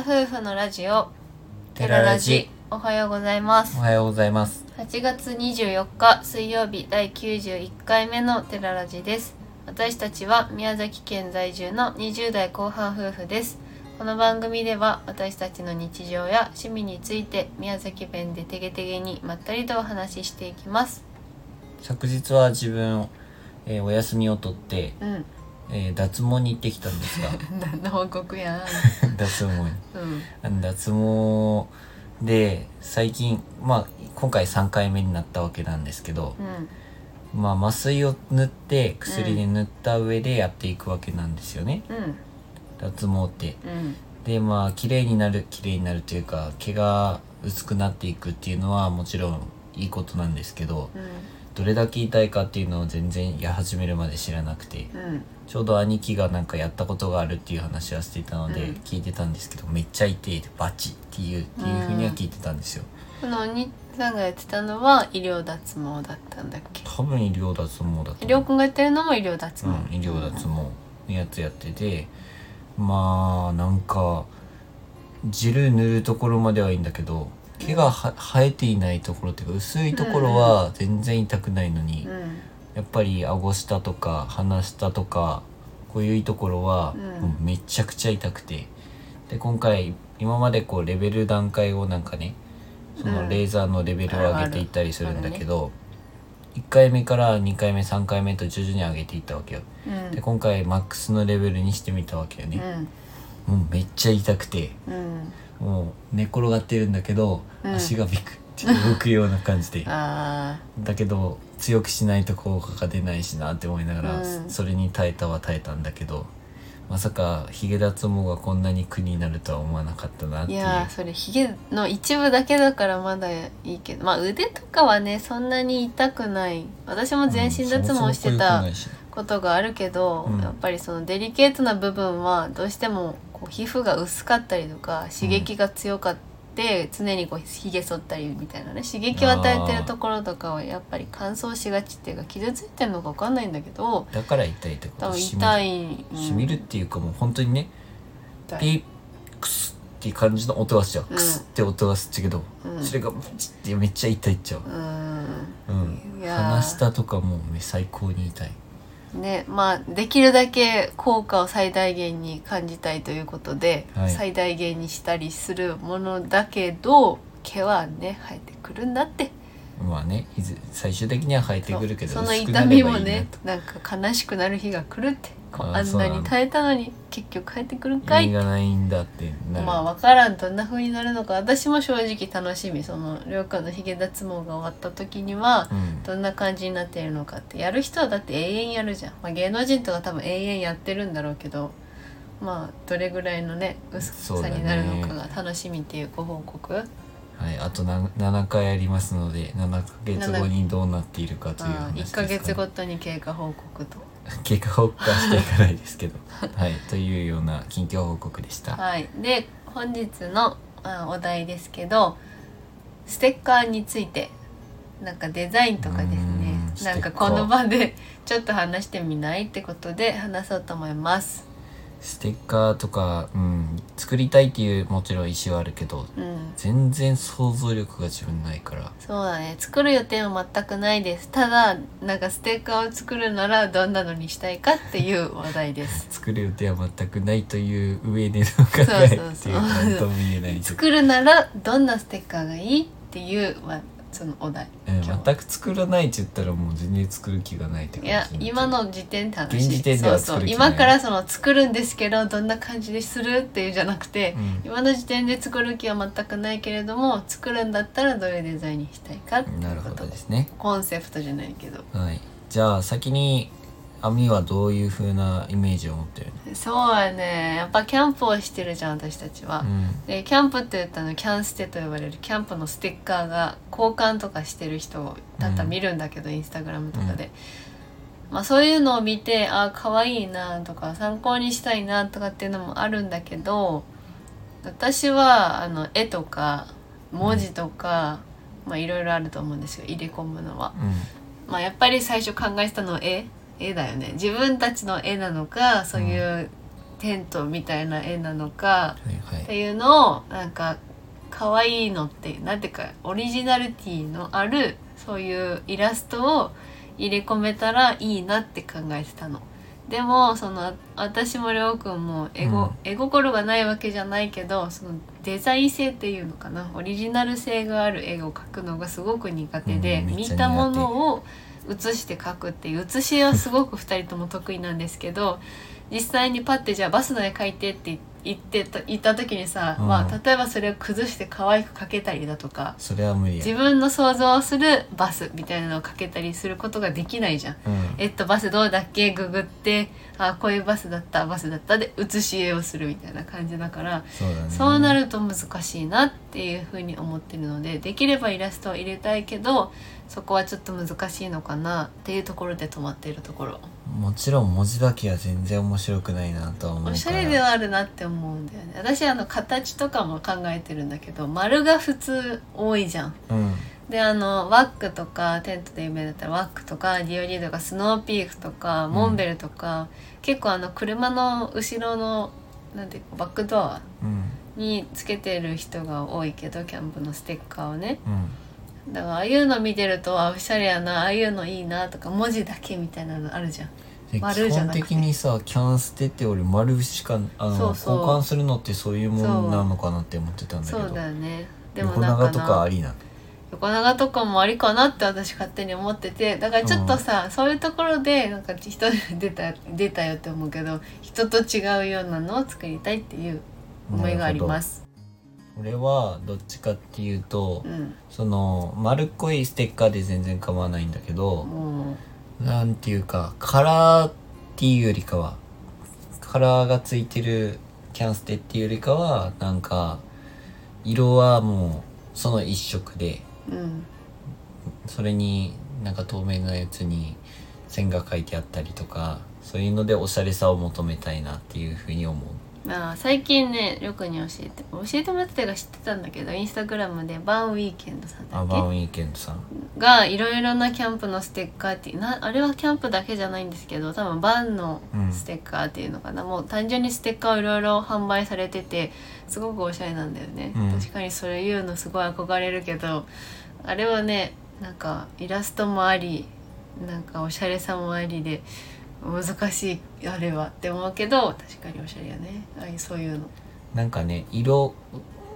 夫婦のラジオテララジおはようございます。おはようございます。8月24日水曜日第91回目のテララジです。私たちは宮崎県在住の20代後半夫婦です。この番組では私たちの日常や趣味について宮崎弁でてげてげにまったりとお話ししていきます。昨日は自分、えーお休みを取って、うんえー脱毛に行ってきたんですが。何の報告やん。脱毛。にうん。脱毛で最近まあ今回3回目になったわけなんですけど、うん。まあ麻酔を塗って薬で塗った上でやっていくわけなんですよね、うん。脱毛って。うん。でまあ綺麗になる綺麗になるというか毛が薄くなっていくっていうのはもちろんいいことなんですけどうん。どれだけ痛いかっていうのを全然や始めるまで知らなくて。うんちょうど兄貴がなんかやったことがあるっていう話はしていたのでうん。聞いてたんですけど、めっちゃ痛いバチっていうっていうふうには聞いてたんですよ。このお兄さんがやってたのは医療脱毛だったんだっけ？多分医療脱毛だと医療君がやってるのも医療脱毛、うん、医療脱毛のやつやっててまあなんか汁塗るところまではいいんだけど毛がは生えていないところっていうか薄いところは全然痛くないのに、うんやっぱり顎下とか鼻下とかこういうところはうめちゃくちゃ痛くて。で今回今までこうレベル段階をなんかねそうん。のレーザーのレベルを上げていったりするんだけど、1回目から2回目3回目と徐々に上げていったわけよ。うん。で今回マックスのレベルにしてみたわけようね、ん。もうめっちゃ痛くて。うん。もう寝転がってるんだけど、うん。足がビクって動くような感じで。あだけど強くしないと効果が出ないしなって思いながら、うん。それに耐えたは耐えたんだけどまさかヒゲ脱毛がこんなに苦になるとは思わなかったなっていう。やーそれヒゲの一部だけだからまだいいけど。まあ腕とかはねそんなに痛くない。私も全身脱毛してたことがあるけど、うん。やっぱりそのデリケートな部分はどうしてもこう皮膚が薄かったりとか刺激が強かって、常にこうひげ剃ったりみたいなね刺激を与えてるところとかはやっぱり乾燥しがちっていうか傷ついてるのか分かんないんだけどだから痛いってこ多分とし痛い、うんみるっていうかもう本当にね痛い。ピークスっていう感じの音がしちゃう、うん。クスって音がすっちゃうけど、うん。それがめっちゃ痛いっちゃう。う、ん。うん。いやー。鼻下とかもう最高に痛いねまあできるだけ効果を最大限に感じたいということで、はい。最大限にしたりするものだけど毛はね生えてくるんだってまあねいず最終的には生えてくるけどその痛みもねとなんか悲しくなる日が来るって。あんなに耐えたのに結局生えてくるんかい。意味がないんだってまあ分からん。どんな風になるのか。私も正直楽しみ。そのりょうくんのヒゲ脱毛が終わった時にはうん。どんな感じになっているのかって。やる人はだって永遠やるじゃん、まあ、芸能人とか多分永遠やってるんだろうけどまあどれぐらいのね薄さになるのかが楽しみっていうご報告、はい、あとな7回ありますので7ヶ月後にどうなっているかというあ話です1か、ね、ヶ月ごとに経過報告と。経過報告はしていかないですけど。はいというような近況報告でした。はいで本日のあお題ですけどステッカーについてなんかデザインとかですね。なんかこの場で ちょっと話してみない？ってことで話そうと思いますステッカーとか、うん、作りたいっていうもちろん意思はあるけどうん。全然想像力が自分ないから。そうだね。作る予定は全くないです。ただなんかステッカーを作るならどんなのにしたいかっていう話題です。作る予定は全くないという上での考えっていう何とも言えない作るならどんなステッカーがいいっていう、まあ、そのお題。うん今日全く作らないって言ったらもう全然作る気がないって感じいや今の時点で話。現時点そう今からその作るんですけどどんな感じでするっていうんじゃなくて、うん。今の時点で作る気は全くないけれども作るんだったらどういうデザインにしたいかっていなるほうことどですね。コンセプトじゃないけど。はい。じゃあ先に網はどういう風なイメージを持ってるの？そうやね。やっぱキャンプをしてるじゃん私たちは、うん。でキャンプって言ったのキャンステと呼ばれるキャンプのステッカーが交換とかしてる人をたった見るんだけど、インスタグラムとかで、まあそういうのを見てあ可愛いなとか参考にしたいなとかっていうのもあるんだけど私はあの絵とか文字とか、まあいろいろあると思うんですよ入れ込むのは。まあやっぱり最初考えてたのは絵絵だよね。自分たちの絵なのかそういうテントみたいな絵なのかはいはい。っていうのをなんか可愛いのってなんていうかオリジナリティのあるそういうイラストを入れ込めたらいいなって考えてたの。でもその私もりょうくんも絵ご、うん。絵心がないわけじゃないけどそのデザイン性っていうのかな。オリジナル性がある絵を描くのがすごく苦手で、うん見たものを写して書くっていう写しはすごく2人とも得意なんですけど実際にパッてじゃあバスの絵描いてって言ってた言った時にさ、うん。まあ、例えばそれを崩して可愛く描けたりだとかそれは無理や。自分の想像するバスみたいなのを描けたりすることができないじゃん。うん。えっとバスどうだっけ？ググってあこういうバスだったバスだったで写し絵をするみたいな感じだからそうだね。そうなると難しいなっていうふうに思ってるのでできればイラストを入れたいけどそこはちょっと難しいのかなっていうところで止まっているところもちろん文字だけは全然面白くないなとは思うから。おしゃれではあるなって思うんだよね。私あの形とかも考えてるんだけど丸が普通多いじゃん。うん。であのワックとかテントで有名だったらワックとかディオリーとかスノーピークとかモンベルとか、結構あの車の後ろのなんていうかバックドアうん。につけてる人が多いけどキャンプのステッカーをね。うんだからああいうの見てるとあおしゃれやなああいうのいいなとか文字だけみたいなのあるじゃん。で丸基本じゃなくて。的にさキャンステって俺丸しかあのそうそう。交換するのってそういうもんなのかなって思ってたんだけど。そうだよね。でも横なんか長とかあなりな横長とかもありかなって私勝手に思ってて。だからちょっとさ、そういうところでなんか人で出た出たよって思うけど人と違うようなのを作りたいっていう思いがあります。俺はどっちかっていうと、うん、その丸っこいステッカーで全然構わないんだけど、もなんていうかカラーっていうよりかはカラーがついてるキャンステっていうよりかはなんか色はもうその一色でう、うん、それになんか透明なやつに線が書いてあったりとかそういうのでおしゃれさを求めたいなっていうふうに思う。まあ最近ねりょうくんに教えて教えてもらってたか知ってたんだけどインスタグラムでバーンウィーケンドさんだっけ？アバンウィーケンドさん。がいろいろなキャンプのステッカーってなあれはキャンプだけじゃないんですけど多分バンのステッカーっていうのかな、もう単純にステッカーをいろいろ販売されててすごくおしゃれなんだよね、うん。確かにそれ言うのすごい憧れるけどあれはねなんかイラストもありなんかおしゃれさもありで難しいあれはって思うけど確かにおしゃれやね。ああいうそういうの。なんかね色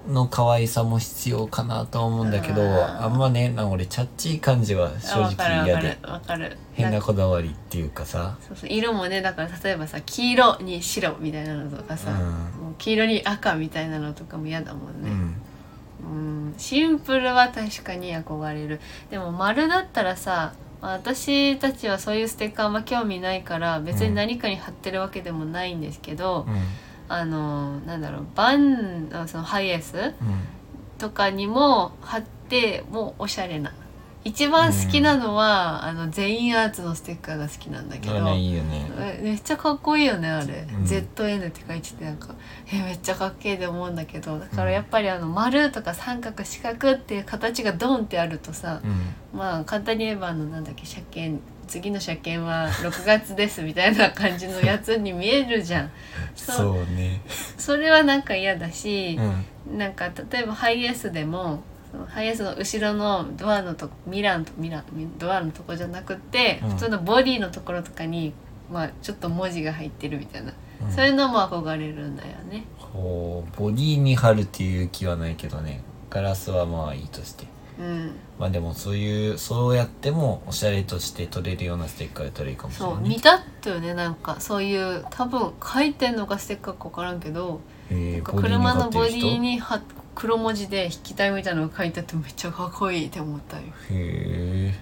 の可愛さも必要かなと思うんだけどあんまねな俺チャッチー感じは正直嫌で。わかる変なこだわりっていうかさ。そうそう色もねだから例えばさ黄色に白みたいなのとかさ、うん。もう黄色に赤みたいなのとかも嫌だもんね、うん。うん、シンプルは確かに憧れる。でも丸だったらさまあ私たちはそういうステッカーあんま興味ないから別に何かに貼ってるわけでもないんですけど、うん。あのなんだろうバンあそのハイエースうん。とかにも貼ってもうおしゃれな一番好きなのは、あの全員アーツのステッカーが好きなんだけど、いいよね。えめっちゃかっこいいよねあれ、うん。ZN って書いててなんかえめっちゃかっけえって思うんだけど。だからやっぱりあの丸とか三角四角っていう形がドンってあるとさ、うん。まあ簡単に言えばあのなんだっけ車検次の車検は6月ですみたいな感じのやつに見えるじゃん。そうね。それはなんか嫌だしう、ん。なんか例えばハイエースでもハイエースの後ろのドアのとこミラーのとミラードアのとこじゃなくって、うん。普通のボディのところとかに、まあ、ちょっと文字が入ってるみたいな、うんそういうのも憧れるんだよね。こうボディに貼るっていう気はないけどね。ガラスはまあいいとして。うん、まあでもそういうそうやってもおしゃれとして撮れるようなステッカーで撮れるかもしれない、ね、そう見たったよね。なんかそういう多分書いてんのかステッカーか分からんけどえーボディに車のボデ貼ってる人？ィには黒文字で筆記体みたいなのが書いてあってめっちゃかっこいいって思ったよ。へえ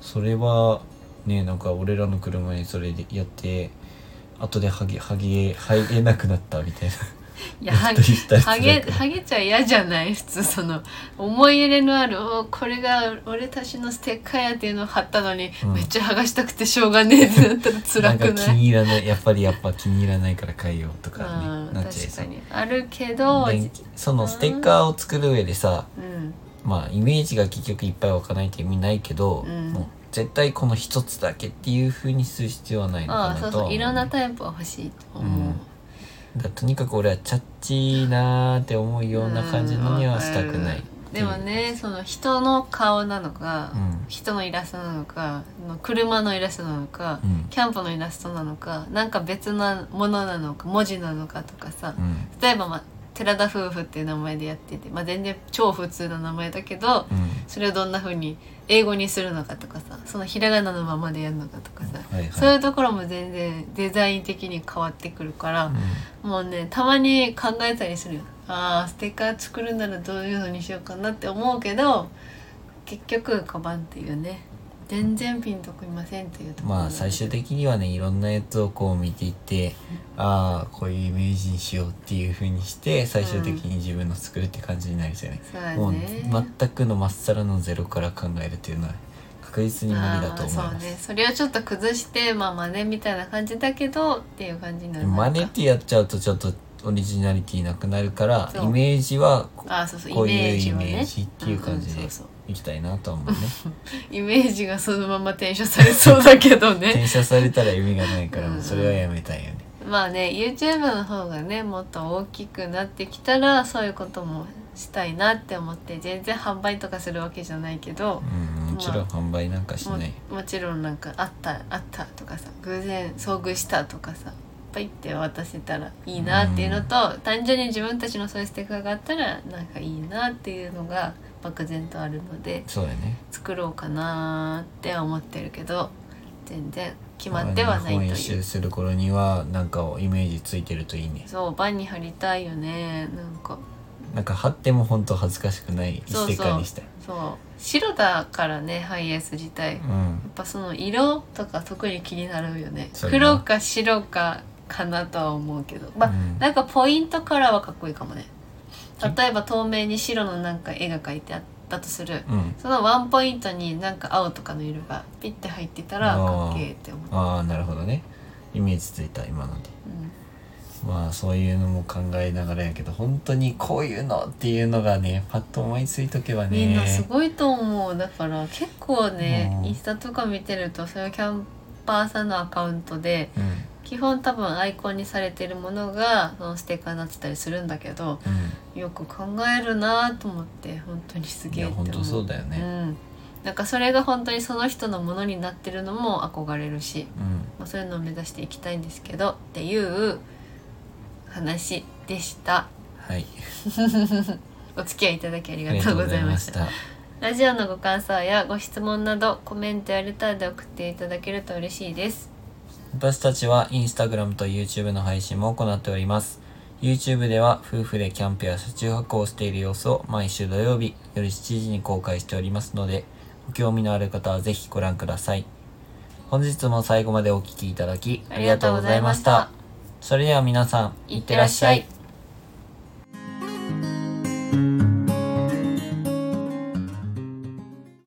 それはねなんか俺らの車にそれでやって後でハゲハゲ入れなくなったみたいないやハゲハゲちゃ嫌じゃない？普通その思い入れのあるおこれが俺たちのステッカーやっていうのを貼ったのに、うん。めっちゃ剥がしたくてしょうがねえってなったら辛 くなんかない？気に入らないやっぱりやっぱ気に入らないから変えようとかうんねなっちゃいそう。あるけどでそのステッカーを作る上でさうん。まあイメージが結局いっぱい湧かないって意味ないけど、うん。もう絶対この一つだけっていう風にする必要はないのかなとそうそう。いろんなタイプは欲しいと思う、うんだとにかく俺はチャッチーなーって思うような感じのにはしたくない、うんでもねその人の顔なのか、うん。人のイラストなのかの車のイラストなのか、うん。キャンプのイラストなのかなんか別なものなのか文字なのかとかさ、うん。例えば、まあ、寺田夫婦っていう名前でやってて、まあ、全然超普通な名前だけど、うん。それをどんな風に英語にするのかとかさそのひらがなのままでやるのかとかさ、はいはい。そういうところも全然デザイン的に変わってくるから、もうねたまに考えたりするよ。あーステッカー作るならどういうのにしようかなって思うけど結局カバンっていうね全然ピンときませんっていうとまあ最終的にはねいろんなやつをこう見ていってああこういうイメージにしようっていう風にして最終的に自分の作るって感じになりそうよね、そうだもうね全くのまっさらのゼロから考えるっていうのは確実に無理だと思います。そうね。それをちょっと崩してまあ真似みたいな感じだけどっていう感じになる。真似ってやっちゃうとちょっとオリジナリティなくなるからイメージはこあーそういうイメージっていう感じで。んんそうそういきたいなとは思うね。イメージがそのまま転写されそうだけどね。転写されたら意味がないからうん。もうそれはやめたいよね。まあね YouTube の方がねもっと大きくなってきたらそういうこともしたいなって思って全然販売とかするわけじゃないけど、うんもちろん販売なんかしもない。もちろんなんかあったあったとかさ偶然遭遇したとかさパイって渡せたらいいなっていうのと、単純に自分たちのそういうステッカーがあったらなんかいいなっていうのが漠然とあるのでそうだよね。作ろうかなって思ってるけど全然決まってはないという。一周する頃にはなんかイメージついてるといいね。そうバンに貼りたいよね。なんか。なんか貼っても本当恥ずかしくないステッカーにしたい。そう。白だからねハイエース自体、やっうんぱその色とか特に気になるよね。黒か白かかなとは思うけど。まあ、うん。なんかポイントカラーはかっこいいかもね例えば透明に白のなんか絵が描いてあったとする。うん。そのワンポイントになんか青とかの色がピッて入ってたらかっけえって思う、ああなるほどね。イメージついた今ので。うん。まあそういうのも考えながらやけど本当にこういうのっていうのがねパッと思いついとけばね。みんなすごいと思うだから結構ねうん。インスタとか見てるとそういうキャンパーさんのアカウントでうん基本多分アイコンにされてるものがそのステッカーになってたりするんだけどうん。よく考えるなと思って本当にすいげえって思う。や本当そうだよね。うん、なんかそれが本当にその人のものになってるのも憧れるし、うん。まあ、そういうのを目指していきたいんですけどっていう話でした。はい。お付き合いいただきありがとうございました。た。ラジオのご感想やご質問などコメントやレターで送っていただけると嬉しいです私たちはインスタグラムと YouTube の配信も行っております。YouTube では夫婦でキャンプや車中泊をしている様子を毎週土曜日夜7時に公開しておりますのでご興味のある方はぜひご覧ください。本日も最後までお聴きいただきありがとうございました。それでは皆さんいってらっしゃい